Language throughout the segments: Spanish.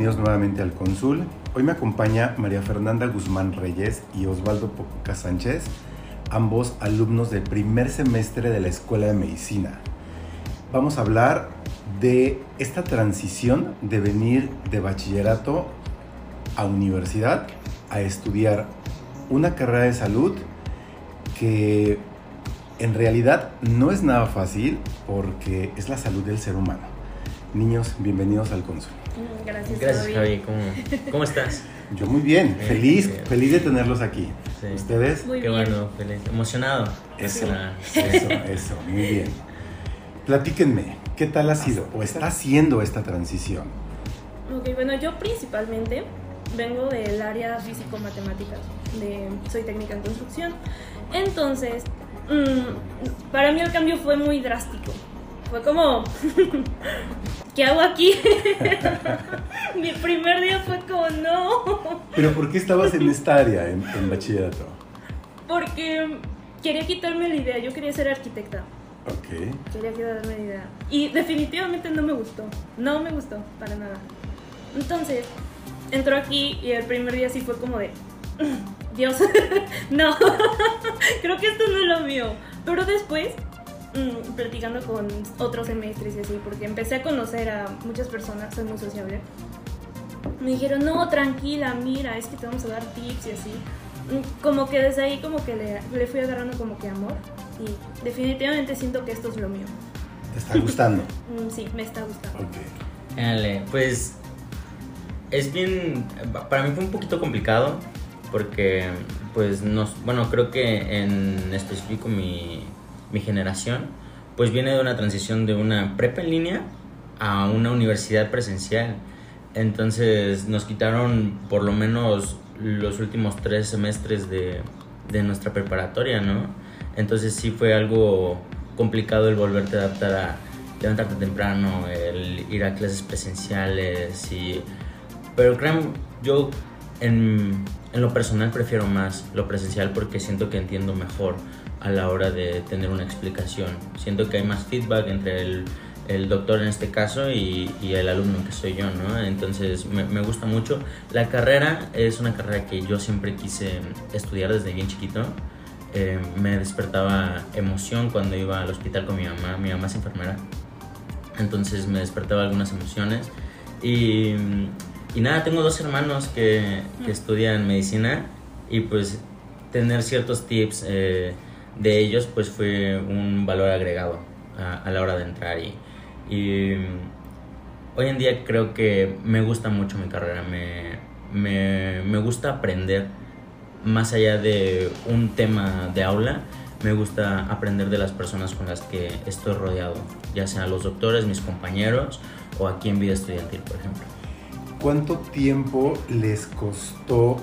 Bienvenidos nuevamente al Consul. Hoy me acompaña María Fernanda Guzmán Reyes y Osvaldo Poca Sánchez, ambos alumnos del primer semestre de la Escuela de Medicina. Vamos a hablar de esta transición de venir de bachillerato a universidad a estudiar una carrera de salud que en realidad no es nada fácil porque es la salud del ser humano. Niños, bienvenidos al Consul. Gracias, Gracias, Javi. Javi. ¿Cómo, cómo estás? Yo muy bien, Bien, feliz, bien. feliz de tenerlos aquí. Sí. ¿Ustedes? Muy Qué bien. bueno, feliz. Emocionado. Eso, Ah, eso, eso, muy bien. Platíquenme, ¿qué tal ha sido o está haciendo esta transición? Ok, bueno, yo principalmente vengo del área físico-matemáticas, de, soy técnica en construcción. Entonces, mm, para mí el cambio fue muy drástico. Fue como, ¿qué hago aquí? Mi primer día fue como, no, ¿Pero por qué estabas en esta área, en, en bachillerato? porque quería quitarme la idea, yo quería ser arquitecta. Ok. Quería quitarme la idea. Y definitivamente no me gustó. No me gustó, para nada. Entonces, entró aquí y el primer día sí fue como de. Dios, no. Creo que esto no es lo mío. Pero después, mm, platicando con otros semestres y así, porque empecé a conocer a muchas personas, soy muy sociable. Me dijeron, no, tranquila, mira, es que te vamos a dar tips y así. Mm, Como que desde ahí como que le, le fui agarrando como que amor. Y definitivamente siento que esto es lo mío. ¿Te está gustando? Mm, Sí, me está gustando. Ok. Dale, pues es bien, para mí fue un poquito complicado porque pues nos, bueno, creo que en específico mi, mi generación pues viene de una transición de una prepa en línea a una universidad presencial. Entonces nos quitaron por lo menos los últimos tres semestres de, de nuestra preparatoria, ¿no? Entonces sí fue algo complicado el volverte a adaptar a levantarte temprano, el ir a clases presenciales y... Pero créanme, yo en, en lo personal prefiero más lo presencial porque siento que entiendo mejor a la hora de tener una explicación. Siento que hay más feedback entre el, el doctor en este caso y, y el alumno que soy yo, ¿no? Entonces me, me gusta mucho. La carrera es una carrera que yo siempre quise estudiar desde bien chiquito. Eh, me despertaba emoción cuando iba al hospital con mi mamá. Mi mamá es enfermera. Entonces me despertaba algunas emociones. Y, y nada, tengo dos hermanos que, que estudian medicina y pues tener ciertos tips eh, de ellos pues fue un valor agregado a, a la hora de entrar. Y, y hoy en día creo que me gusta mucho mi carrera. Me, me, me gusta aprender más allá de un tema de aula, me gusta aprender de las personas con las que estoy rodeado, ya sean los doctores, mis compañeros o aquí en vida estudiantil, por ejemplo. ¿Cuánto tiempo les costó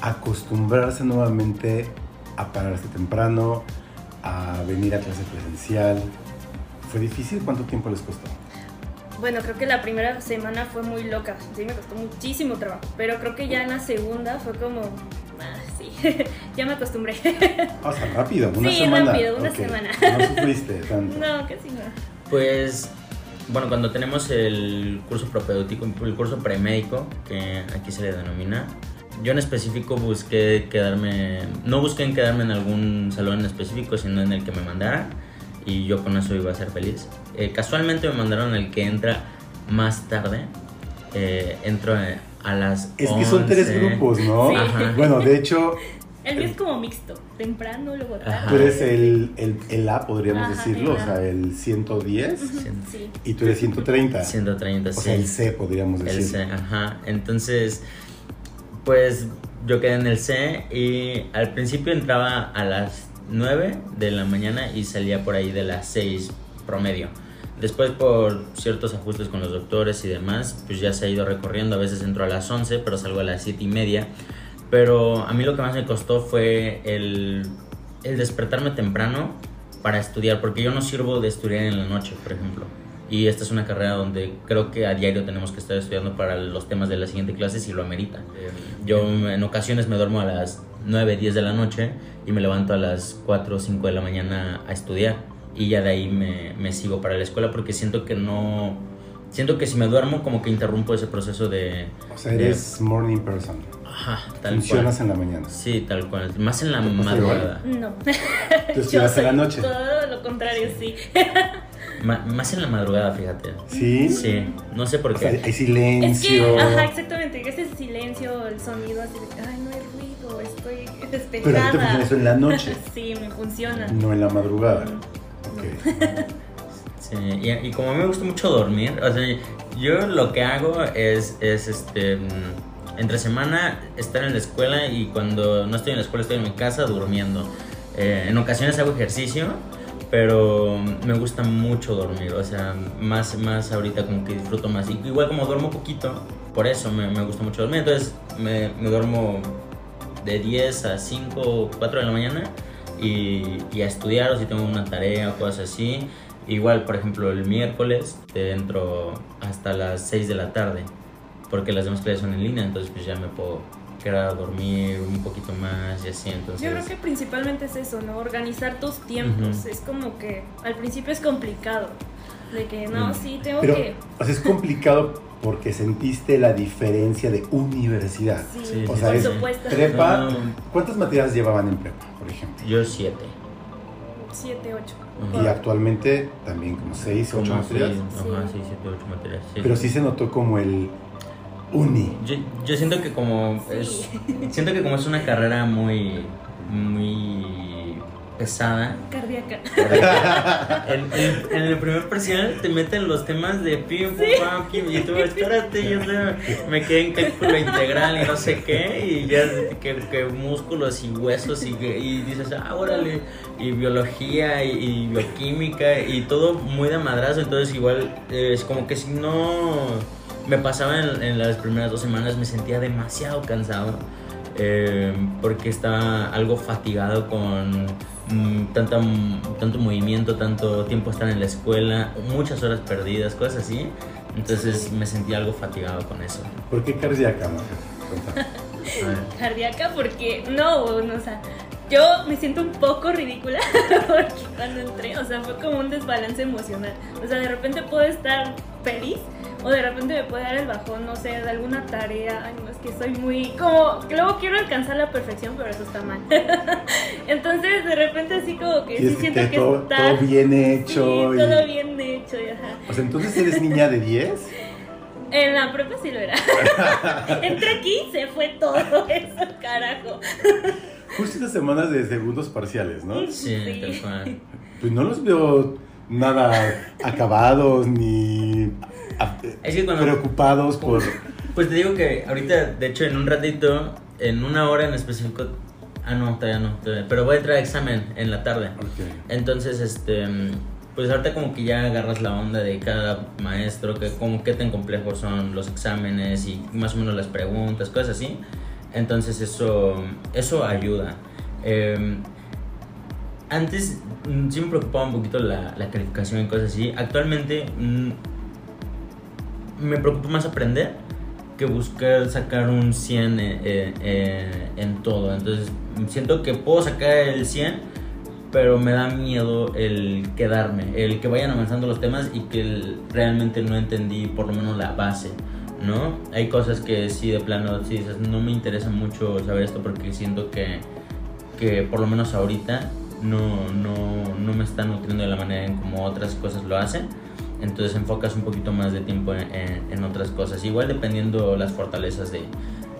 acostumbrarse nuevamente a pararse temprano, a venir a clase presencial? ¿Fue difícil? ¿Cuánto tiempo les costó? Bueno, creo que la primera semana fue muy loca. Sí, me costó muchísimo trabajo. Pero creo que ya en la segunda fue como. Ah, sí, ya me acostumbré. O sea, rápido, una Sí, semana. rápido, una semana. No sufriste tanto. no, casi no. Pues, bueno, cuando tenemos el curso propedéutico, el curso premédico, que aquí se le denomina, yo en específico busqué quedarme, no busqué en quedarme en algún salón en específico, sino en el que me mandara y yo con eso iba a ser feliz. Eh, casualmente me mandaron el que entra más tarde, eh, entro a, las Es que son tres 11. grupos, ¿no? Sí. Bueno, de hecho, El mío es como mixto. Temprano, luego tarde. Tú eres el, el, el A, podríamos Ajá, decirlo, el o sea, el 110, Sí. y tú eres 130. 130, O sí. sea, el C, podríamos decir. El C, ajá. Entonces, pues yo quedé en el C y al principio entraba a las 9 de la mañana y salía por ahí de las 6 promedio. Después por ciertos ajustes con los doctores y demás, pues ya se ha ido recorriendo. A veces entro a las 11, pero salgo a las 7 y media. Pero a mí lo que más me costó fue el, el despertarme temprano para estudiar, porque yo no sirvo de estudiar en la noche, por ejemplo. Y esta es una carrera donde creo que a diario tenemos que estar estudiando para los temas de la siguiente clase si lo amerita. Yo en ocasiones me duermo a las 9, 10 de la noche y me levanto a las 4 o 5 de la mañana a estudiar. Y ya de ahí me, me sigo para la escuela porque siento que no... Siento que si me duermo como que interrumpo ese proceso de... O sea, eres morning person. Ajá, tal Funcionas cual. en la mañana. Sí, tal cual. Más en la ¿Te pasa madrugada. No. ¿Tú estudias en la noche? Todo lo contrario, sí. Más en la madrugada, fíjate. ¿Sí? Sí, no sé por O sea, qué. hay Es silencio. que, ajá, exactamente. Ese silencio, el sonido así de, ay, no hay ruido, estoy Pero a ti te despejada. funciona eso en la noche, sí, me funciona. no en la madrugada. Ok. Sí, y, y como a mí me gusta mucho dormir, o sea, yo lo que hago es, es este, mm, entre semana estar en la escuela y cuando no estoy en la escuela estoy en mi casa durmiendo. Eh, en ocasiones hago ejercicio, pero me gusta mucho dormir, o sea, más, más ahorita como que disfruto más. Igual como duermo poquito, por eso me, me gusta mucho dormir, entonces me, me duermo de 10 a 5 o 4 de la mañana y, y a estudiar o si tengo una tarea o cosas así. Igual, por ejemplo, el miércoles te entro hasta las 6 de la tarde porque las demás clases son en línea, entonces pues ya me puedo quedar a dormir un poquito más y así, entonces... Yo creo que principalmente es eso, ¿no? Organizar tus tiempos. Ujú. Es como que al principio es complicado. De que no, Mm. sí, tengo Pero, que. o sea, es complicado porque sentiste la diferencia de universidad. Sí, Sí, O sí, sea, por es supuesto. prepa. No. ¿Cuántas materias llevaban en prepa, por ejemplo? Yo 7. Siete, ocho. Ujú. Y actualmente también como 6, 8 Como sí, materias. ajá, sí, 7, 8 materias. sí. Pero sí se notó como el uni. Yo, yo siento que como Sí. es siento que como es una carrera muy muy pesada Cardíaca. en, en- en el primer parcial te meten los temas de pim pum pam pim y tú espérate yo sé, me quedé en cálculo integral y no sé qué y ya que, que músculos y huesos y, que- y dices ah órale y biología y, y bioquímica y todo muy de madrazo entonces igual eh, es como que si no me pasaba en, en las primeras dos semanas me sentía demasiado cansado eh, porque estaba algo fatigado con mm, tanta, tanto movimiento, tanto tiempo estar en la escuela, muchas horas perdidas, cosas así. Entonces me sentía algo fatigado con eso. ¿Por qué cardíaca. Cardíaca porque. No, no, o sea. Yo me siento un poco ridícula porque cuando entré, o sea, fue como un desbalance emocional. O sea, de repente puedo estar feliz o de repente me puede dar el bajón, no sé, de alguna tarea. Ay, no, es que soy muy. Como que luego quiero alcanzar la perfección, pero eso está mal. Entonces, de repente, así como que es sí que siento que todo, está. todo bien hecho. Sí, y- todo bien hecho, y ajá. O sea, entonces eres niña de 10. En la prepa sí lo era. Entré aquí, se fue todo eso, carajo. Justo estas semanas de segundos parciales, ¿no? Sí, Sí. tal cual. Pues no los veo nada acabados ni a- Es que cuando- preocupados por. Pues te digo que ahorita, de hecho, en un ratito, en una hora en específico. Ah, no, todavía no. todavía- pero voy a entrar a examen en la tarde. Entonces, este, pues ahorita como que ya agarras la onda de cada maestro, que como qué tan complejos son los exámenes y más o menos las preguntas, cosas así. Entonces eso, eso ayuda. Eh, antes mm, sí me preocupaba un poquito la, la calificación y cosas así. Actualmente mm, me preocupa más aprender que buscar sacar un 100 eh, eh, eh, en todo. Entonces siento que puedo sacar el 100, pero me da miedo el quedarme, el que vayan avanzando los temas y que realmente no entendí por lo menos la base. ¿No? Hay cosas que sí de plano, sí dices, no me interesa mucho saber esto porque siento que, que por lo menos ahorita no, no, no me está nutriendo de la manera en como otras cosas lo hacen. Entonces enfocas un poquito más de tiempo en, en- en otras cosas. Igual dependiendo las fortalezas de,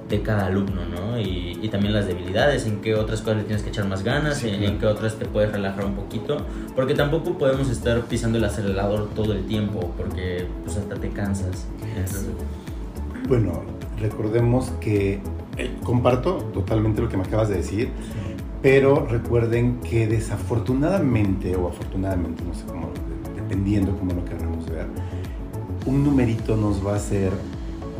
de cada alumno, ¿no? Y, y también las debilidades, en qué otras cosas le tienes que echar más ganas, Sí, en, claro. en qué otras te puedes relajar un poquito. Porque tampoco podemos estar pisando el acelerador todo el tiempo, porque pues hasta te cansas. Entonces, Bueno, recordemos que eh, comparto totalmente lo que me acabas de decir, pero recuerden que desafortunadamente o afortunadamente, no sé cómo, dependiendo cómo lo queramos ver, un numerito nos va a hacer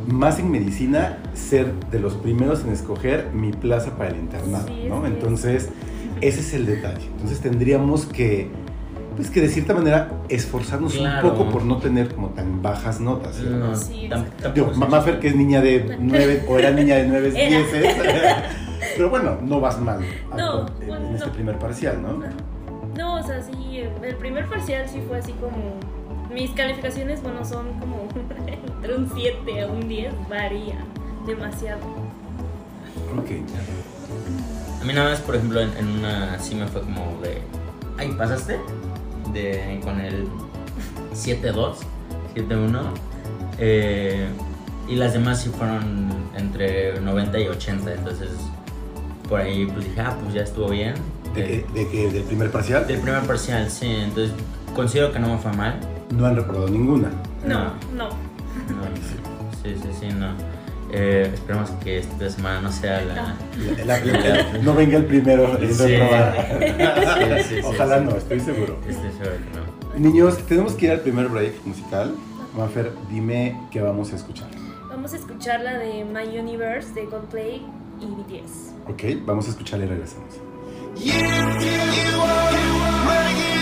más en medicina, ser de los primeros en escoger mi plaza para el internado, Sí, ¿no? sí. Entonces, ese es el detalle. Entonces tendríamos que, pues que de cierta manera esforzarnos Claro. un poco por no tener como tan bajas notas. ¿cierto? No, Sí, Digo, es mamá. Fer, que es niña de 9, o era niña de 9, Era. 10, pero bueno, no vas mal No, en, bueno, en este no. primer parcial, ¿no? No, o sea, sí, el primer parcial sí fue así como... Mis calificaciones, bueno, son como entre un 7 a un 10, varía demasiado. Ok. A mí nada más, por ejemplo, en, en una sí me fue como de. Ay, ¿pasaste? De, con el 7-2, 7-1. eh, y las demás sí fueron entre 90 y 80. Entonces, por ahí pues dije, ah, pues ya estuvo bien. ¿De, Eh, que- de que del primer parcial del primer parcial, sí. Entonces, considero que no me fue mal. no han reprobado ninguna. No, no. No, sí, sí, sí, no. Eh, esperemos que esta semana no sea la. La- la- la- no venga el primero Sí. Sí, sí, Ojalá sí. no, estoy seguro. Estoy seguro que no. Niños, tenemos que ir al primer break musical. Mafer, dime qué vamos a escuchar. Vamos a escuchar la de My Universe de Coldplay y BTS. Ok, vamos a escucharla y regresamos. You, you are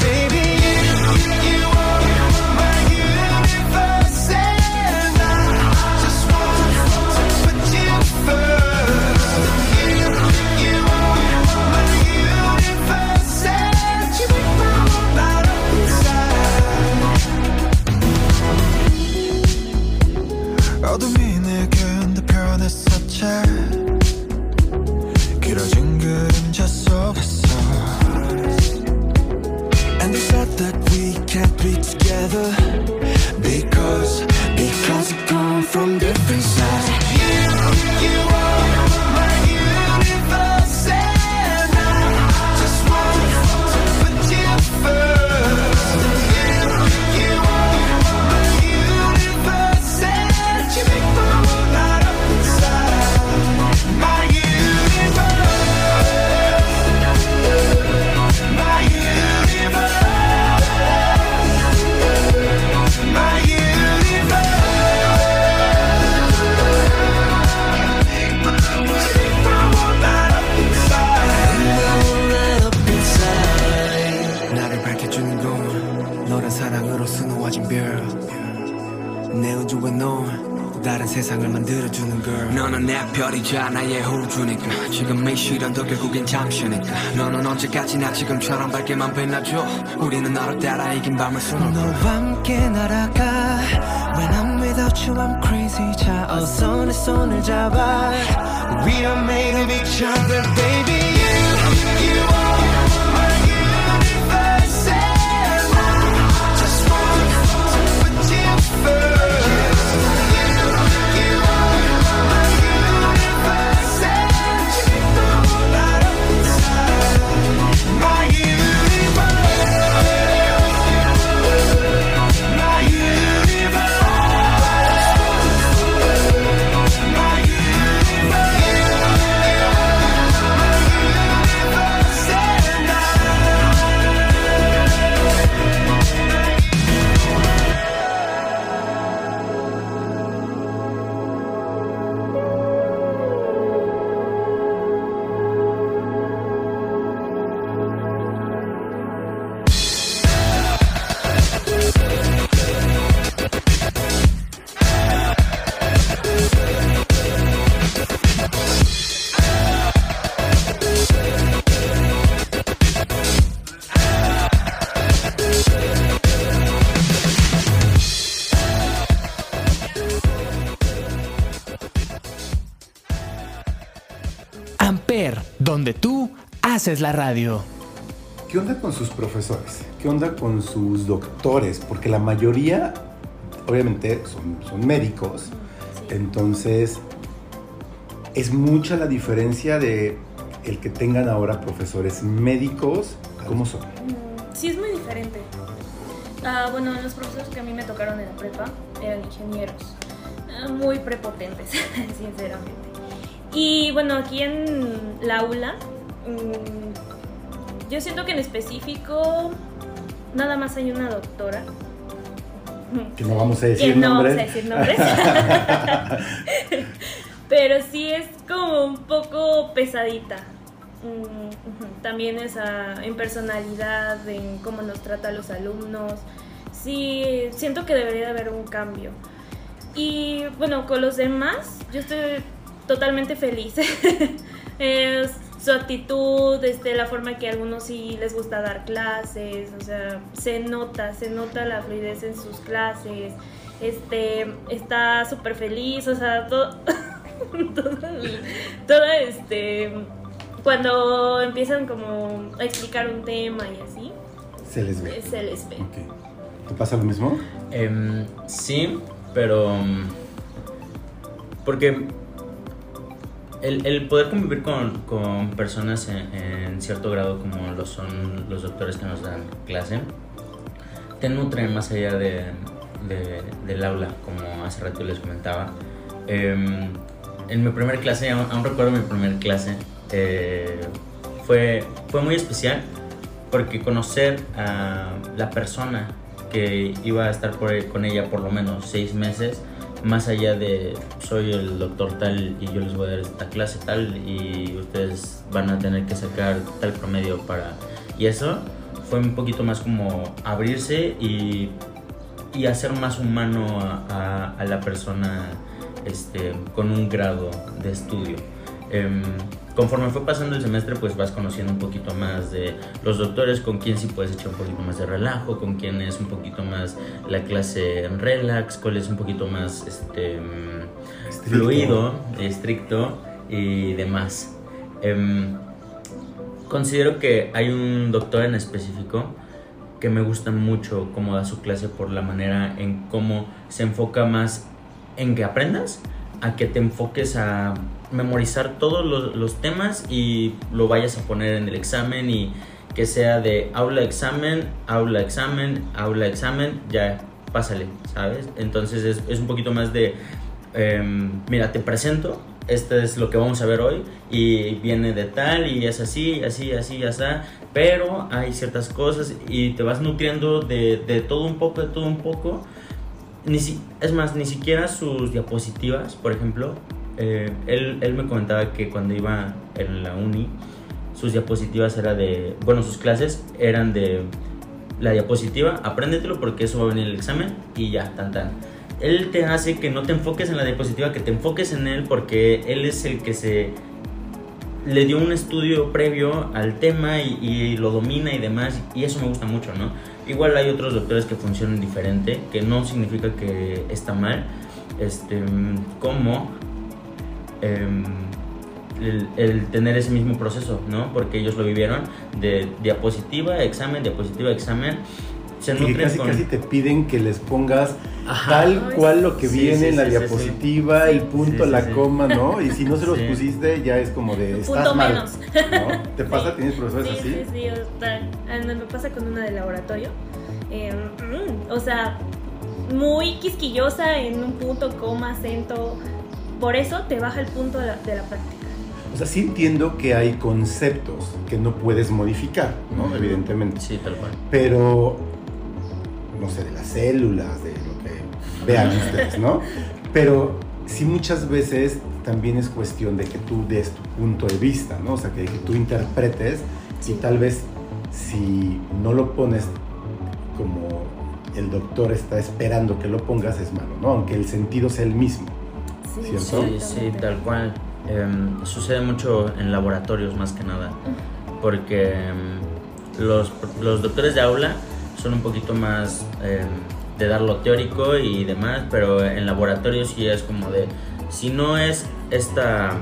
이긴 밤을 수놓고. 너와 함께 날아 haces la radio. ¿Qué onda con sus profesores? ¿Qué onda con sus doctores? Porque la mayoría, obviamente, son, son médicos. Sí. Entonces, es mucha la diferencia de el que tengan ahora profesores médicos. ¿Cómo son? Mm, Sí, es muy diferente. Ah, bueno, los profesores que a mí me tocaron en la prepa eran ingenieros. Ah, Muy prepotentes, sinceramente. Y bueno, aquí en la aula, mm, yo siento que en específico nada más hay una doctora. Que no vamos a decir que no nombres. vamos a decir nombres. Pero sí es como un poco pesadita. Mm. También esa en personalidad, en cómo nos trata a los alumnos. Sí, siento que debería de haber un cambio. Y bueno, con los demás, yo estoy totalmente feliz. Es su actitud, este, la forma que a algunos sí les gusta dar clases, o sea, se nota, se nota la fluidez en sus clases, este, está súper feliz, o sea, todo, todo, todo, este, cuando empiezan como a explicar un tema y así, Se les ve. se les ve. ¿Te pasa lo mismo? Em, sí, pero. Porque el, poder convivir con, con personas en, cierto grado, como lo son los doctores que nos dan clase, te nutren más allá de, de- del aula, como hace rato les comentaba. Em, en mi primer clase, aún, recuerdo mi primer clase, eh, fue, fue muy especial porque conocer a la persona que iba a estar con ella por lo menos seis meses, más allá de soy el doctor tal y yo les voy a dar esta clase tal y ustedes van a tener que sacar tal promedio para... Y eso fue un poquito más como abrirse y, y hacer más humano a, la persona este, con un grado de estudio. Em, conforme fue pasando el semestre, pues vas conociendo un poquito más de los doctores, con quién sí puedes echar un poquito más de relajo, con quién es un poquito más la clase en relax, cuál es un poquito más este, mm, Estricto. fluido, estricto y demás. Em, considero que hay un doctor en específico que me gusta mucho cómo da su clase por la manera en cómo se enfoca más en que aprendas a que te enfoques a memorizar todos los, temas y lo vayas a poner en el examen y que sea de aula examen, aula examen, aula examen, ya pásale, ¿sabes? Entonces es, es un poquito más de, em, mira, te presento, esto es lo que vamos a ver hoy y viene de tal y es así, así, así, así, pero hay ciertas cosas y te vas nutriendo de, de todo un poco, de todo un poco. Ni si- es más, ni siquiera sus diapositivas, por ejemplo, eh, él, él me comentaba que cuando iba en la uni, sus diapositivas era de, bueno, sus clases eran de la diapositiva, apréndetelo porque eso va a venir en el examen y ya, tan tan. Él te hace que no te enfoques en la diapositiva, que te enfoques en él porque él es el que se le dio un estudio previo al tema y, y lo domina y demás y eso me gusta mucho, ¿no? Igual hay otros doctores que funcionan diferente, que no significa que está mal, este, como em, el, el tener ese mismo proceso, ¿no? Porque ellos lo vivieron de diapositiva, examen, diapositiva, examen. Se que casi, con... casi te piden que les pongas Ajá. tal cual lo que sí, viene sí, en la sí, diapositiva, sí. el punto, Sí, sí, la sí. coma, ¿no? Y si no se los Sí. pusiste, ya es como de estás punto mal. menos. ¿no? ¿Te pasa? Sí. ¿Tienes profesores sí, así? Sí, sí, o sea, me pasa con una de laboratorio. Eh, mm, o sea, muy quisquillosa en un punto, coma, acento. Por eso te baja el punto de la, de la práctica. O sea, sí entiendo que hay conceptos que no puedes modificar, ¿no? Evidentemente. Sí, tal cual. Pero, no sé, de las células, de lo que vean ustedes, ¿no? Pero sí muchas veces también es cuestión de que tú des tu punto de vista, ¿no? O sea, que, que tú interpretes y tal vez si no lo pones como el doctor está esperando que lo pongas es malo, ¿no? Aunque el sentido sea el mismo. Sí, ¿Cierto? Sí, sí, tal cual. Em, sucede mucho en laboratorios más que nada, porque em, los, los doctores de aula son un poquito más em, de dar lo teórico y demás, pero en laboratorios sí es como de, si no es esta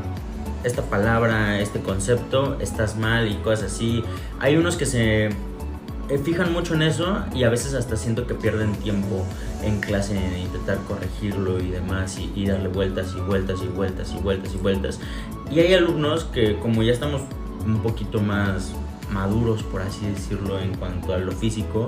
esta palabra, este concepto, estás mal y cosas así. Hay unos que se eh, fijan mucho en eso y a veces hasta siento que pierden tiempo en clase en intentar corregirlo y demás y, y darle vueltas y vueltas y vueltas y vueltas y vueltas. Y hay alumnos que como ya estamos un poquito más maduros, por así decirlo, en cuanto a lo físico,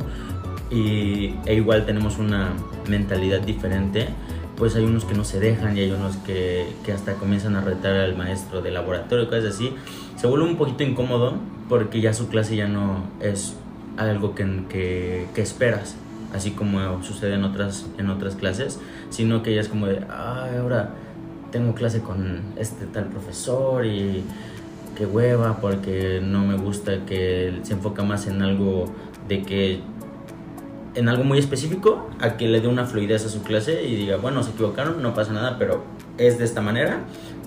y, e igual tenemos una mentalidad diferente, pues hay unos que no se dejan y hay unos que, que hasta comienzan a retar al maestro de laboratorio, cosas así. Se vuelve un poquito incómodo porque ya su clase ya no es algo que, que, esperas, así como sucede en otras, en otras clases, sino que ya es como de, ay, ahora tengo clase con este tal profesor y qué hueva porque no me gusta que se enfoca más en algo de que en algo muy específico a que le dé una fluidez a su clase y diga, bueno, se equivocaron, no pasa nada, pero es de esta manera,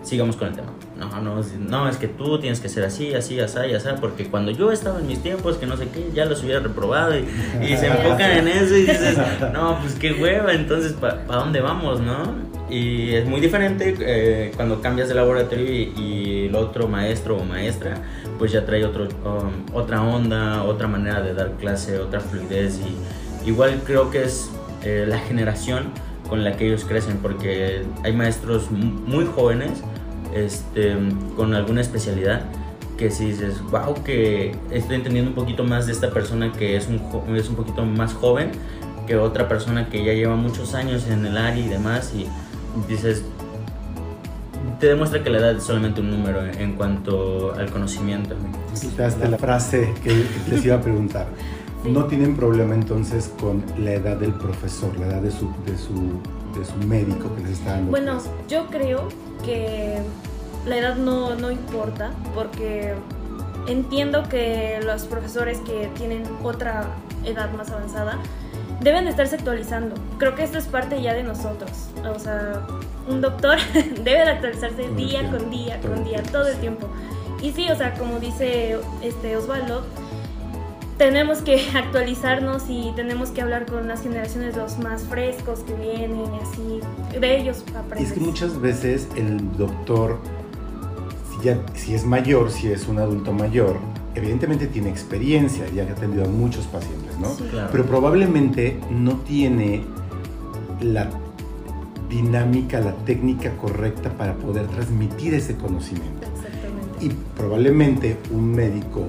sigamos con el tema. No, no, es- no, es que tú tienes que ser así, así, así, así, porque cuando yo estaba en mis tiempos, que no sé qué, ya los hubiera reprobado y, y se enfocan en eso y dices, no, pues qué hueva, entonces, ¿para dónde vamos, no? Y es muy diferente eh, cuando cambias de laboratorio y, y el otro maestro o maestra, pues ya trae otro, um, otra onda, otra manera de dar clase, otra fluidez y igual creo que es eh, la generación con la que ellos crecen, porque hay maestros mu- muy jóvenes este, con alguna especialidad que si dices, wow, que estoy entendiendo un poquito más de esta persona que es un, es un poquito más joven que otra persona que ya lleva muchos años en el área y demás, y dices, te demuestra que la edad es solamente un número en cuanto al conocimiento. Citaste la frase que les iba a preguntar. No tienen problema entonces con la edad del profesor, la edad de su, de su, de su médico que les está dando Bueno, clase? yo creo que la edad no, no importa porque entiendo que los profesores que tienen otra edad más avanzada deben de estarse actualizando. Creo que esto es parte ya de nosotros. O sea, un doctor debe de actualizarse día con día, con día, todo el tiempo. Y sí, o sea, como dice este Osvaldo, tenemos que actualizarnos y tenemos que hablar con las generaciones los más frescos que vienen y así. De ellos aprendes. es que muchas veces el doctor, si, ya, si es mayor, si es un adulto mayor, evidentemente tiene experiencia, ya que ha atendido a muchos pacientes, ¿no? Sí. Claro. Pero probablemente no tiene la dinámica, la técnica correcta para poder transmitir ese conocimiento. Exactamente. Y probablemente un médico,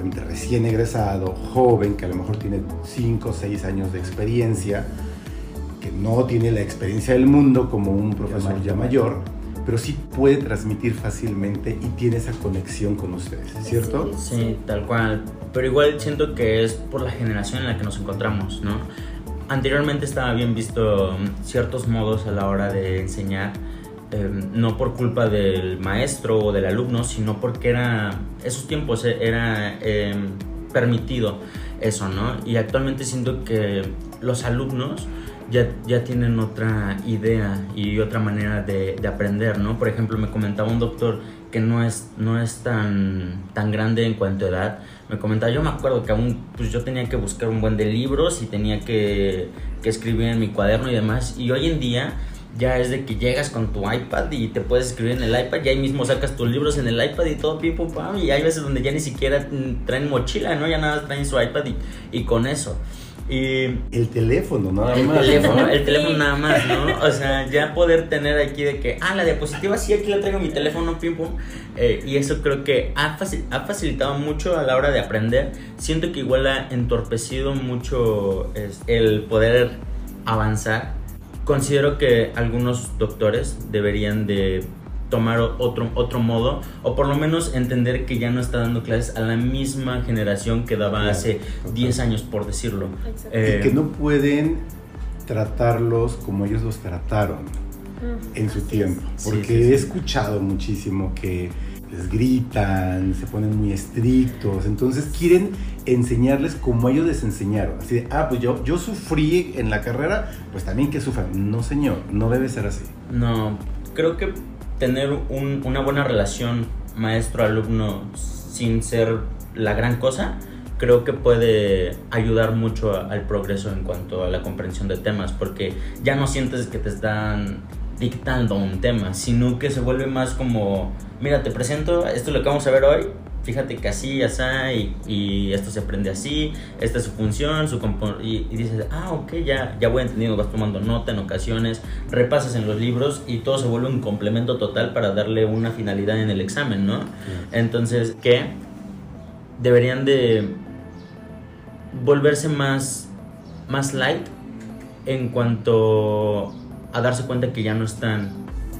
probablemente recién egresado, joven, que a lo mejor tiene 5 o 6 años de experiencia, que no tiene la experiencia del mundo como un profesor ya mayor, pero sí puede transmitir fácilmente y tiene esa conexión con ustedes, ¿cierto? Sí. Sí, tal cual. Pero igual siento que es por la generación en la que nos encontramos, ¿no? Anteriormente estaba bien visto ciertos modos a la hora de enseñar, eh, no por culpa del maestro o del alumno, sino porque era, esos tiempos eh, era eh, permitido eso, ¿no? Y actualmente siento que los alumnos ya, ya tienen otra idea y otra manera de, de aprender, ¿no? Por ejemplo, me comentaba un doctor que no es, no es tan, tan grande en cuanto a edad. Me comentaba, yo me acuerdo que aún pues, yo tenía que buscar un buen de libros y tenía que, que escribir en mi cuaderno y demás. Y hoy en día ya es de que llegas con tu iPad y te puedes escribir en el iPad y ahí mismo sacas tus libros en el iPad y todo pim pum pam. Y hay veces donde ya ni siquiera traen mochila, ¿no? Ya nada más traen su iPad y, y con eso. Y El teléfono, nada el más. teléfono, ¿no? el teléfono nada más, ¿no? O sea, ya poder tener aquí de que, ah, la diapositiva sí, aquí la traigo mi teléfono, pim pum. Eh, y eso creo que ha, faci- ha facilitado mucho a la hora de aprender. Siento que igual ha entorpecido mucho es, el poder avanzar. Considero que algunos doctores deberían de tomar otro, otro modo o por lo menos entender que ya no está dando clases a la misma generación que daba Claro, hace total. 10 años, por decirlo. Eh, Y que no pueden tratarlos como ellos los trataron Mm, en su tiempo. Porque Sí, sí, sí. he escuchado muchísimo que les gritan, se ponen muy estrictos, entonces quieren enseñarles como ellos les enseñaron. Así de, ah, pues yo, yo sufrí en la carrera, pues también que sufran. No, señor, no debe ser así. No, creo que tener un- una buena relación maestro-alumno sin ser la gran cosa, creo que puede ayudar mucho al progreso en cuanto a la comprensión de temas, porque ya no sientes que te están dictando un tema, sino que se vuelve más como, mira, te presento, esto es lo que vamos a ver hoy, fíjate que así, así, y, y esto se aprende así, esta es su función, su y, y dices, ah, ok, ya, ya voy entendiendo, vas tomando nota en ocasiones, repasas en los libros y todo se vuelve un complemento total para darle una finalidad en el examen, ¿no? Entonces, ¿qué? Deberían de volverse más, más light en cuanto a darse cuenta que ya no están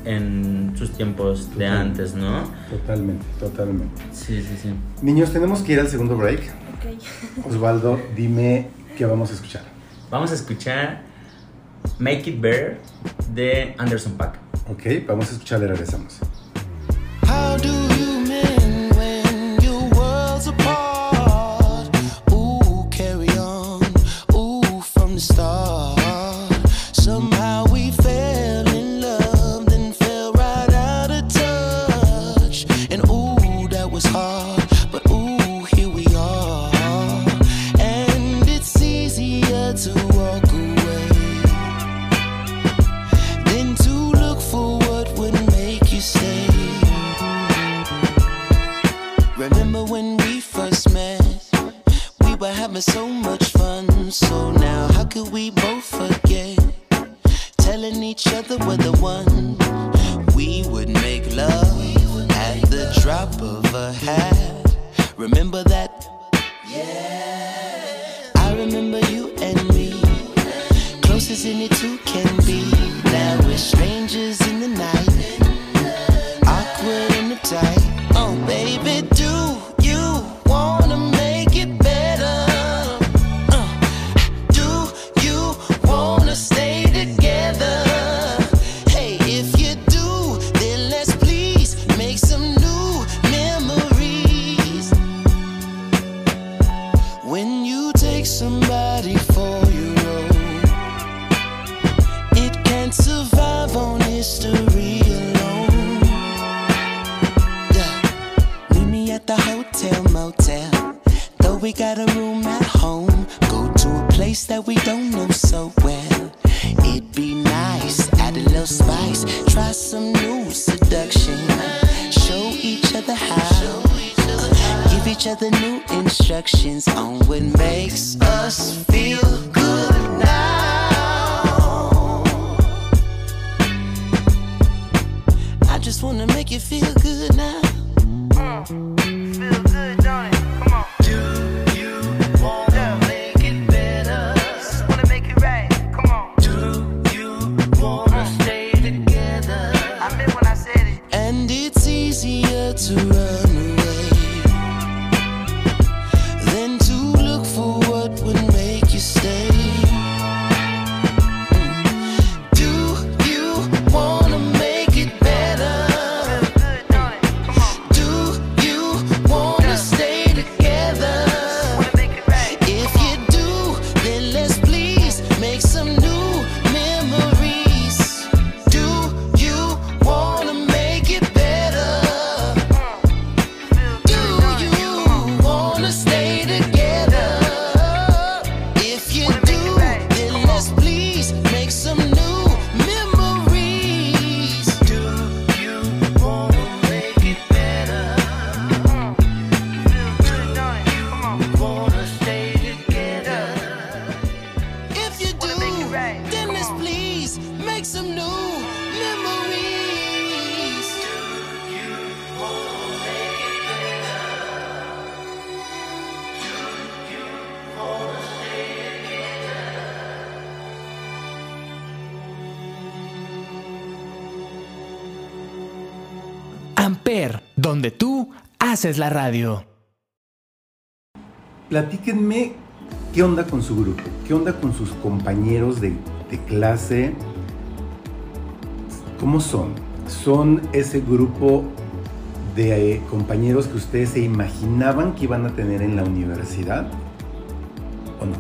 en sus tiempos de antes, ¿no? Totalmente, totalmente. Sí, sí, sí. Niños, tenemos que ir al segundo break. Ok. Osvaldo, dime qué vamos a escuchar. Vamos a escuchar Make It Better de Anderson Paak. Ok, vamos a escuchar y regresamos. Having so much fun. So now, how could we both forget? Telling each other we're the one. We would make love at the drop of a hat. Remember that? Yeah. I remember you and me. Closest any two can be. Now we're strangers Amper, donde tú haces la radio. Platíquenme qué onda con su grupo, qué onda con sus compañeros de, de clase, cómo son. ¿Son ese grupo de eh, compañeros que ustedes se imaginaban que iban a tener en la universidad? ¿O no?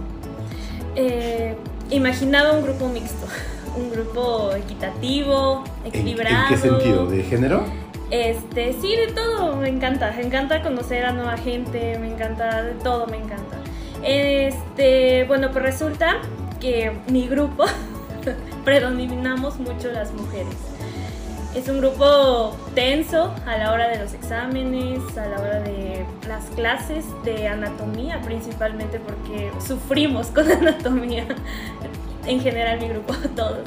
Eh, imaginaba un grupo mixto, un grupo equitativo, ¿En, en equilibrado. qué sentido? ¿De género? Este, sí, de todo, me encanta. Me encanta conocer a nueva gente, me encanta, de todo me encanta. Este, bueno, pues resulta que mi grupo predominamos mucho las mujeres. Es un grupo tenso a la hora de los exámenes, a la hora de las clases de anatomía principalmente porque sufrimos con anatomía. En general mi grupo, todos.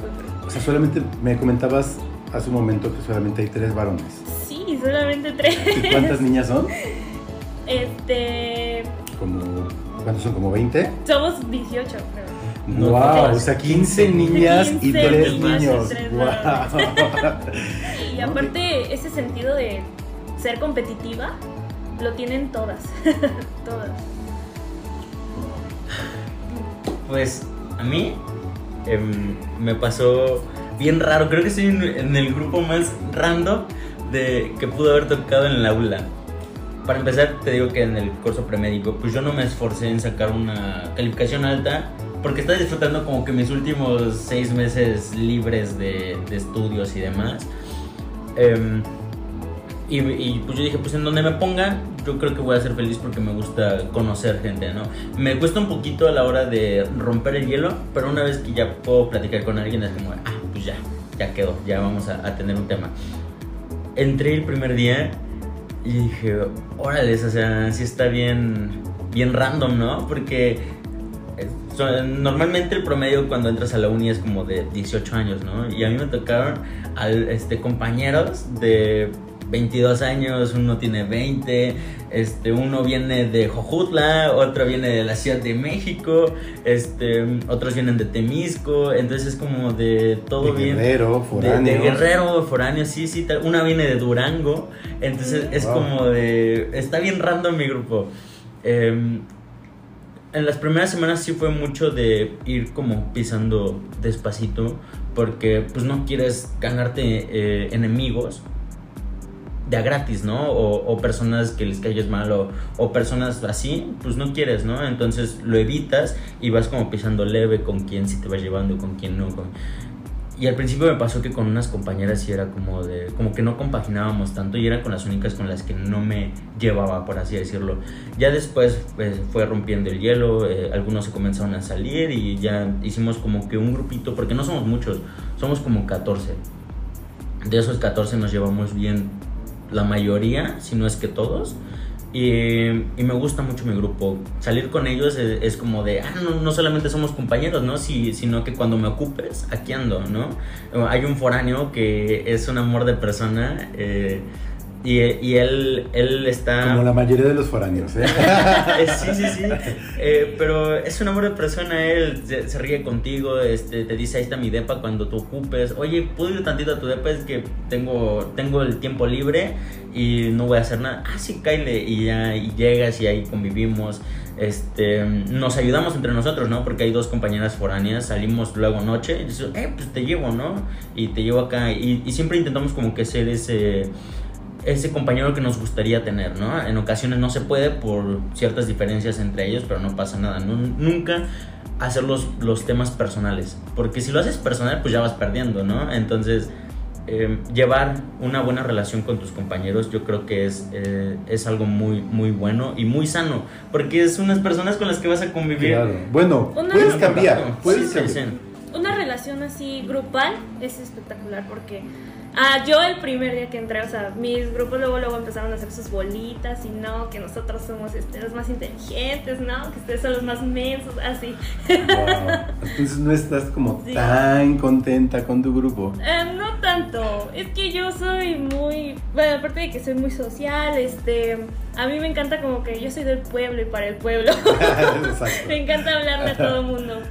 O sea, solamente me comentabas hace un momento que solamente hay tres varones. Solamente tres. ¿Y cuántas niñas son? Este, Como, ¿Cuántos son? ¿Como 20? somos 18, creo. No, wow, tres. o sea, 15 niñas y 15 3 niñas y niños. tres Wow. Y aparte, ese sentido de ser competitiva lo tienen todas. todas. Pues a mí em, me pasó bien raro. Creo que estoy en, en el grupo más random de que pudo haber tocado en el aula. Para empezar, te digo que en el curso premédico, pues yo no me esforcé en sacar una calificación alta porque estaba disfrutando como que mis últimos seis meses libres de, de estudios y demás. Em, y, y, pues yo dije, pues en donde me ponga, yo creo que voy a ser feliz porque me gusta conocer gente, ¿no? Me cuesta un poquito a la hora de romper el hielo, pero una vez que ya puedo platicar con alguien es como, ah, pues ya, ya quedó, ya vamos a, a tener un tema. Entré el primer día y dije, órale, o sea, sí está bien, bien random, ¿no? Porque eh, normalmente el promedio cuando entras a la uni es como de 18 años, ¿no? Y a mí me tocaron al, este, compañeros de 22 años, uno tiene 20, este, uno viene de Jojutla, otro viene de la Ciudad de México, este, otros vienen de Temisco, entonces es como de todo De bien. Guerrero, De- foráneo. De, Guerrero, foráneo, sí, sí. tal. Una viene de Durango. Entonces es Wow. como de. Está bien random mi grupo. Em, en las primeras semanas sí fue mucho de ir como pisando despacito. Porque pues no quieres ganarte eh, enemigos de a gratis, ¿no? O, personas que les cayes mal o, personas así, pues no quieres, ¿no? Entonces lo evitas y vas como pisando leve con quién sí te vas llevando, con quién no. con- Y al principio me pasó que con unas compañeras sí era como de, como que no compaginábamos tanto y era con las únicas con las que no me llevaba, por así decirlo. Ya después pues, fue rompiendo el hielo, eh, algunos se comenzaron a salir y ya hicimos como que un grupito, porque no somos muchos, somos como 14. De esos 14 nos llevamos bien la mayoría, si no es que todos. Y, y me gusta mucho mi grupo. Salir con ellos es, como de, ah, no, no solamente somos compañeros, ¿no? Si, sino que cuando me ocupes, aquí ando, ¿no? Hay un foráneo que es un amor de persona eh, y, y él, él está... Como la mayoría de los foráneos, ¿eh? Sí, sí, sí. Eh, pero es un amor de persona, él se, se ríe contigo, este, te dice ahí está mi depa cuando tú ocupes. Oye, ¿puedo ir tantito a tu depa? Es que tengo, tengo el tiempo libre y no voy a hacer nada. Ah, sí, Kyle. Y ya y llegas y ahí convivimos. Este, nos ayudamos entre nosotros, ¿no? Porque hay dos compañeras foráneas, salimos luego noche y dices, eh, pues te llevo, ¿no? Y te llevo acá. Y, y siempre intentamos como que ser ese ese compañero que nos gustaría tener, ¿no? En ocasiones no se puede por ciertas diferencias entre ellos, pero no pasa nada. Nu- nunca hacer los, los temas personales, porque si lo haces personal, pues ya vas perdiendo, ¿no? Entonces, eh, llevar una buena relación con tus compañeros, yo creo que es, eh, es algo muy, muy bueno y muy sano, porque es unas personas con las que vas a convivir. Claro. Bueno, Una- puedes cambiar. Puedes sí, cambiar. sí. Una relación así grupal es espectacular porque ah, yo el primer día que entré, o sea, mis grupos luego luego empezaron a hacer sus bolitas y no, que nosotros somos este, los más inteligentes, no, que ustedes son los más mensos, así. Wow. Entonces no estás como Sí. tan contenta con tu grupo. Eh, no tanto, es que yo soy muy, bueno, aparte de que soy muy social, este, a mí me encanta como que yo soy del pueblo y para el pueblo. Me encanta hablarle a todo el mundo.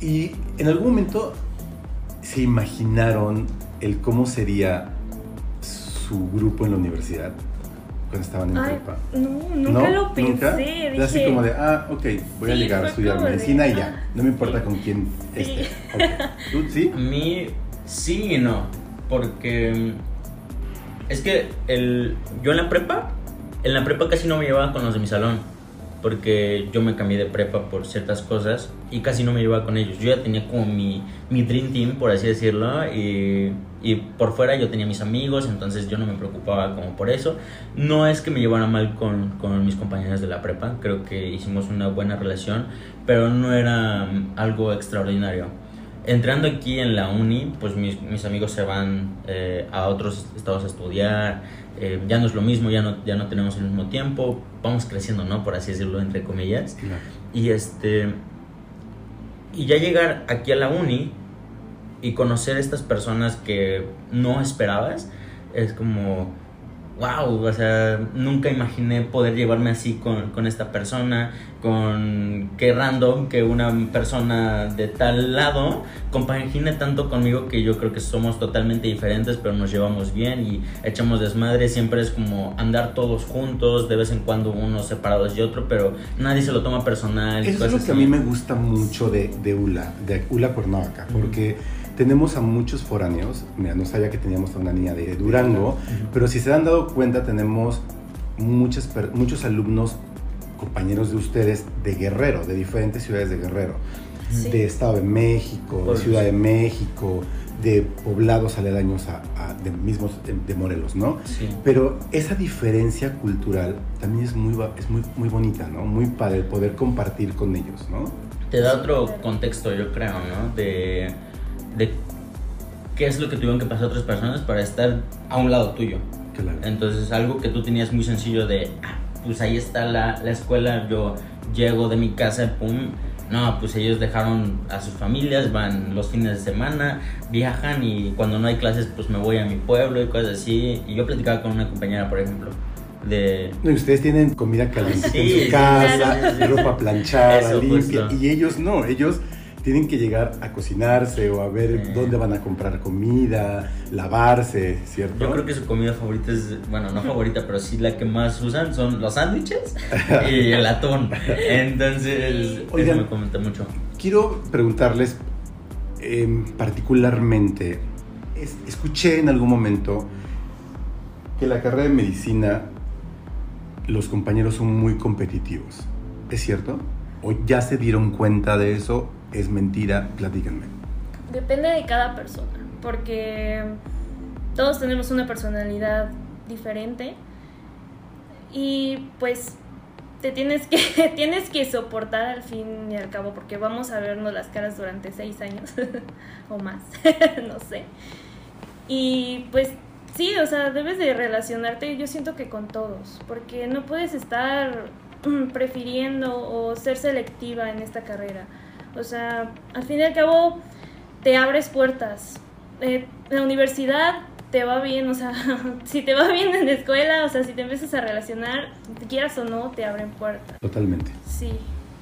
Y en algún momento se imaginaron el cómo sería su grupo en la universidad cuando estaban en Ay, prepa. no, nunca ¿No? lo pensé. ¿Nunca? Dije, Era así como de, ah, ok, voy a llegar a estudiar de, medicina y ah, ya. No me importa sí. con quién Sí. esté. ¿Tú sí? A mí sí y no, porque es que el, yo en la prepa, en la prepa casi no me llevaba con los de mi salón, porque yo me cambié de prepa por ciertas cosas y casi no me llevaba con ellos. Yo ya tenía como mi, mi dream team, por así decirlo, y, por fuera yo tenía mis amigos, entonces yo no me preocupaba como por eso. No es que me llevara mal con, con mis compañeros de la prepa, creo que hicimos una buena relación, pero no era mm, algo extraordinario. entrando aquí en la uni, pues mis, mis amigos se van eh, a otros estados a estudiar, eh, ya no es lo mismo, ya no, ya no tenemos el mismo tiempo, vamos creciendo, ¿no? Por así decirlo, entre comillas. Claro. Y este. Y ya llegar aquí a la uni y conocer estas personas que no esperabas, es como. Wow, o sea, nunca imaginé poder llevarme así con, con esta persona, con qué random que una persona de tal lado compagine tanto conmigo que yo creo que somos totalmente diferentes, pero nos llevamos bien y echamos desmadre. Siempre es como andar todos juntos, de vez en cuando unos separados y otro, pero nadie se lo toma personal. Eso es lo que a mí me gusta mucho de, de ULA, de ULA Cuernavaca, porque tenemos a muchos foráneos. Mira, no sabía que teníamos a una niña de Durango, pero si se han dado cuenta, tenemos muchas, per- muchos alumnos, compañeros de ustedes, de Guerrero, de diferentes ciudades de Guerrero, Sí. de Estado de México, de Ciudad de México, de poblados aledaños a, a- de mismos de, de Morelos, ¿no? Sí. Pero esa diferencia cultural también es muy, es muy, muy bonita, ¿no? Muy padre el poder compartir con ellos, ¿no? te da otro contexto, yo creo, ¿no? De, de qué es lo que tuvieron que pasar otras personas para estar a un lado tuyo. Claro. Entonces, algo que tú tenías muy sencillo de, ah, pues ahí está la, la escuela, yo llego de mi casa, pum. No, pues ellos dejaron a sus familias, van los fines de semana, viajan y cuando no hay clases, pues me voy a mi pueblo y cosas así. Y yo platicaba con una compañera, por ejemplo, de, No, y ustedes tienen comida caliente Sí, en su casa, claro, sí, sí. ropa planchada, Eso, limpia, justo. y ellos no, ellos tienen que llegar a cocinarse o a ver dónde van a comprar comida, lavarse, ¿cierto? Yo creo que su comida favorita es, bueno, no favorita, pero sí la que más usan son los sándwiches y el atún. Entonces, Oigan. eso me comenta mucho. Quiero preguntarles em, particularmente, es- escuché en algún momento que la carrera de medicina los compañeros son muy competitivos. ¿Es cierto? ¿O ya se dieron cuenta de eso? ¿Es mentira? Platíquenme. Depende de cada persona, porque todos tenemos una personalidad diferente y pues te tienes que tienes que soportar al fin y al cabo porque vamos a vernos las caras durante seis años o más, no sé. Y pues sí, o sea, debes de relacionarte, yo siento que con todos, porque no puedes estar prefiriendo o ser selectiva en esta carrera. O sea, al fin y al cabo te abres puertas. Eh, la universidad te va bien, o sea, si te va bien en la escuela, o sea, si te empiezas a relacionar, quieras o no, te abren puertas. Totalmente. Sí.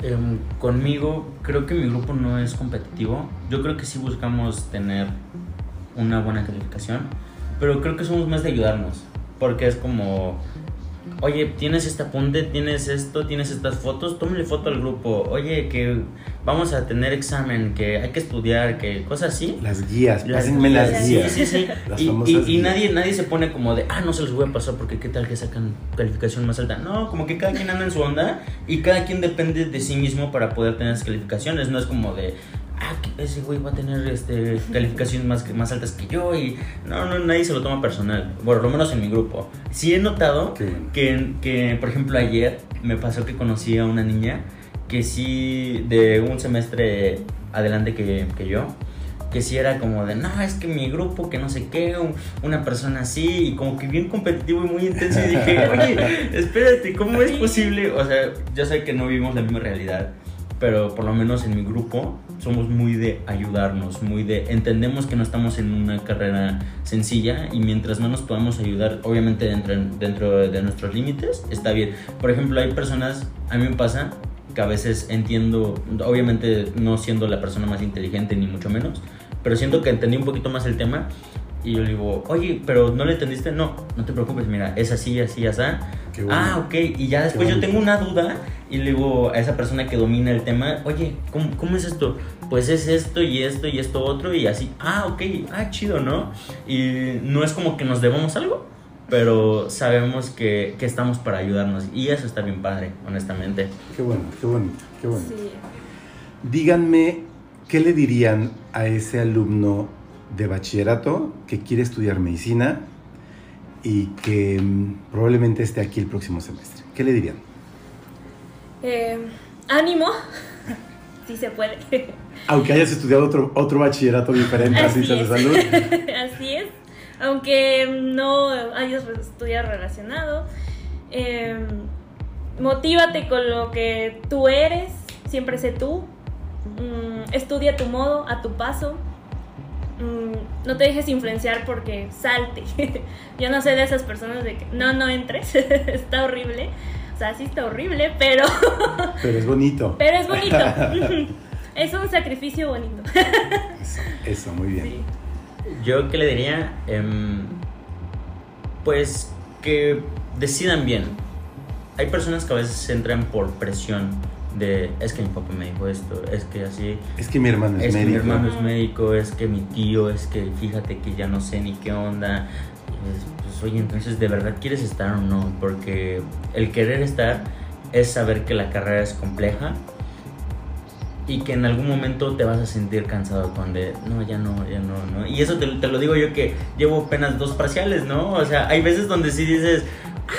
Em, conmigo, creo que mi grupo no es competitivo. Yo creo que sí buscamos tener una buena calificación, pero creo que somos más de ayudarnos, porque es como, oye, tienes este apunte, tienes esto, tienes estas fotos, tómale foto al grupo, oye, que vamos a tener examen, que hay que estudiar, que cosas así. Las guías, Las pásenme las guías. guías. Sí, sí, sí. Las Y, famosas y- y guías. nadie, nadie se pone como de, ah, no se los voy a pasar porque qué tal que sacan calificación más alta. No, como que cada quien anda en su onda y cada quien depende de sí mismo para poder tener esas calificaciones. No es como de, ah, ese güey va a tener este, calificaciones más, más altas que yo y no, no, nadie se lo toma personal. Bueno, por lo menos en mi grupo. Sí he notado bueno. que, que, por ejemplo, ayer me pasó que conocí a una niña que sí, de un semestre adelante que, que yo, que sí era como de, no, es que mi grupo, que no sé qué, un- una persona así, y como que bien competitivo y muy intenso, y dije, oye, espérate, ¿cómo es posible? O sea, yo sé que no vivimos la misma realidad, pero por lo menos en mi grupo somos muy de ayudarnos, muy de entendemos que no estamos en una carrera sencilla y mientras más nos podamos ayudar, obviamente dentro, dentro de nuestros límites, está bien. Por ejemplo, hay personas, a mí me pasa que a veces entiendo, obviamente no siendo la persona más inteligente ni mucho menos, pero siento que entendí un poquito más el tema y yo le digo, oye, pero no le entendiste, no, no te preocupes, mira, es así, así, así. Bueno. Ah, ok, y ya después yo tengo una duda y le digo a esa persona que domina el tema, oye, ¿cómo, cómo es esto? Pues es esto y esto y esto otro y así, ah, ok, ah, chido, ¿no? Y no es como que nos debamos algo, pero sabemos que, que estamos para ayudarnos y eso está bien padre, honestamente. Qué bueno, qué bonito, qué bueno. Sí. Díganme, ¿qué le dirían a ese alumno de bachillerato que quiere estudiar medicina y que mm, probablemente esté aquí el próximo semestre? ¿Qué le dirían? Eh, ánimo. sí se puede. Aunque hayas estudiado otro, otro bachillerato diferente a Así ciencias de salud. Así es. Aunque no hayas estudiado relacionado, eh, motívate con lo que tú eres, siempre sé tú. Mm, estudia a tu modo, a tu paso. Mm, no te dejes influenciar porque salte. Yo no sé de esas personas de que no, no entres. está horrible. O sea, sí está horrible, pero, Pero es bonito. pero es bonito. es un sacrificio bonito. Eso, eso, muy bien. Sí. Yo qué le diría, Em, pues que decidan bien. Hay personas que a veces entran por presión de, es que mi papá me dijo esto, es que así, Es que mi hermano es, es que mi médico. hermano es médico, es que mi tío, es que fíjate que ya no sé ni qué onda. Pues, pues, oye, entonces, ¿de verdad quieres estar o no? Porque el querer estar es saber que la carrera es compleja y que en algún momento te vas a sentir cansado con de, no, ya no, ya no, no. Y eso te, te lo digo yo que llevo apenas dos parciales, ¿no? O sea, hay veces donde sí dices,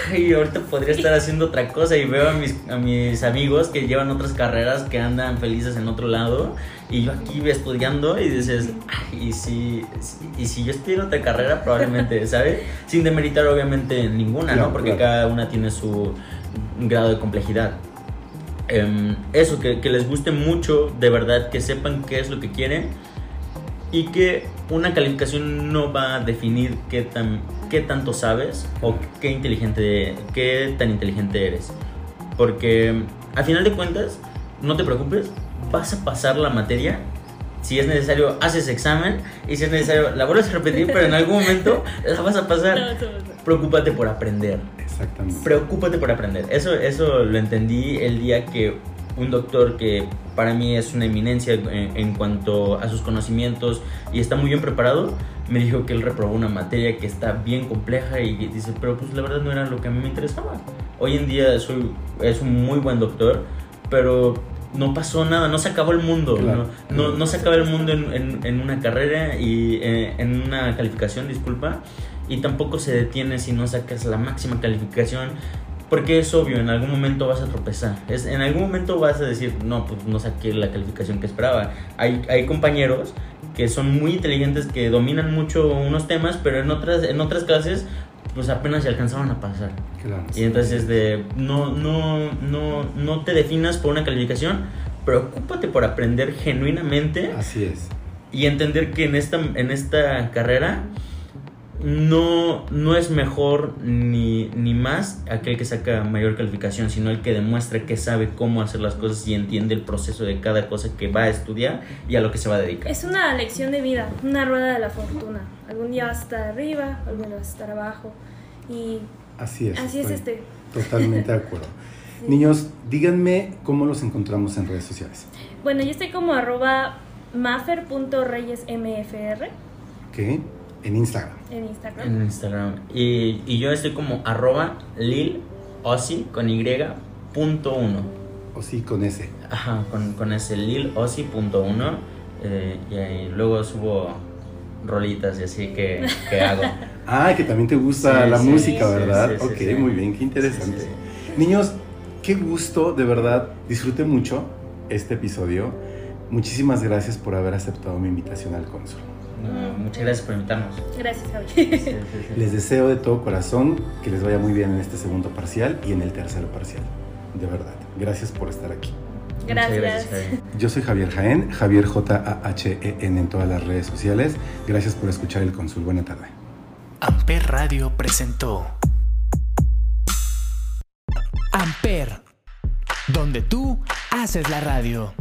ay, ahorita podría estar haciendo otra cosa y veo a mis, a mis amigos que llevan otras carreras que andan felices en otro lado y yo aquí estudiando y dices, ay, y si, y si yo estudiara otra carrera probablemente, ¿sabes? Sin demeritar obviamente ninguna, ¿no? Porque cada una tiene su grado de complejidad. Em, eso, que, que les guste mucho, de verdad, que sepan qué es lo que quieren y que una calificación no va a definir qué, tan, qué tanto sabes o qué, inteligente, qué tan inteligente eres. Porque a final de cuentas, no te preocupes, vas a pasar la materia. Si es necesario, haces examen y si es necesario, la vuelves a repetir, pero en algún momento la vas a pasar. No, eso no. Preocúpate por aprender. Exactamente. Preocúpate por aprender. Eso, eso lo entendí el día que un doctor que para mí es una eminencia en, en cuanto a sus conocimientos y está muy bien preparado, me dijo que él reprobó una materia que está bien compleja y dice, pero pues la verdad no era lo que a mí me interesaba. Hoy en día soy, es un muy buen doctor, pero no pasó nada, no se acabó el mundo, Claro. no, no, no se acaba el mundo en, en- en una carrera y eh, en una calificación, disculpa, y tampoco se detiene si no sacas la máxima calificación. Porque es obvio, en algún momento vas a tropezar. Es, en algún momento vas a decir, no, pues no saqué la calificación que esperaba. Hay, hay compañeros que son muy inteligentes, que dominan mucho unos temas, pero en otras, en otras clases, pues apenas se alcanzaban a pasar. Claro. Y entonces de no, no, no, no te definas por una calificación, preocúpate por aprender genuinamente Así es. y entender que en esta, en esta carrera no, no es mejor ni, ni más aquel que saca mayor calificación, sino el que demuestra que sabe cómo hacer las cosas y entiende el proceso de cada cosa que va a estudiar y a lo que se va a dedicar. Es una lección de vida, una rueda de la fortuna. Algún día vas a estar arriba, algún día vas a estar abajo. Y Así es. así es este. Totalmente de acuerdo. Niños, díganme cómo los encontramos en redes sociales. Bueno, yo estoy como arroba mafer.reyesmfr ¿Qué? En Instagram. en Instagram. En Instagram. Y, y yo estoy como arroba lil con y punto uno. O sí, con ese. Ajá, con, con ese lil punto uno. eh, y ahí luego subo rolitas y así que, que hago. Ah, que también te gusta Sí, la sí, música, sí, ¿verdad? sí, sí, ok, sí. muy bien, qué interesante. Sí, sí, Niños, qué gusto, de verdad, disfruté mucho este episodio. Muchísimas gracias por haber aceptado mi invitación al cónsul. No, muchas gracias por invitarnos. Gracias, Javi. Sí, sí, sí. Les deseo de todo corazón que les vaya muy bien en este segundo parcial y en el tercer parcial. De verdad, gracias por estar aquí. Gracias. Javi. Yo soy Javier Jaén, Javier J-A-H-E-N en todas las redes sociales. Gracias por escuchar el cónsul. Buena tarde. Amper Radio presentó Amper, donde tú haces la radio.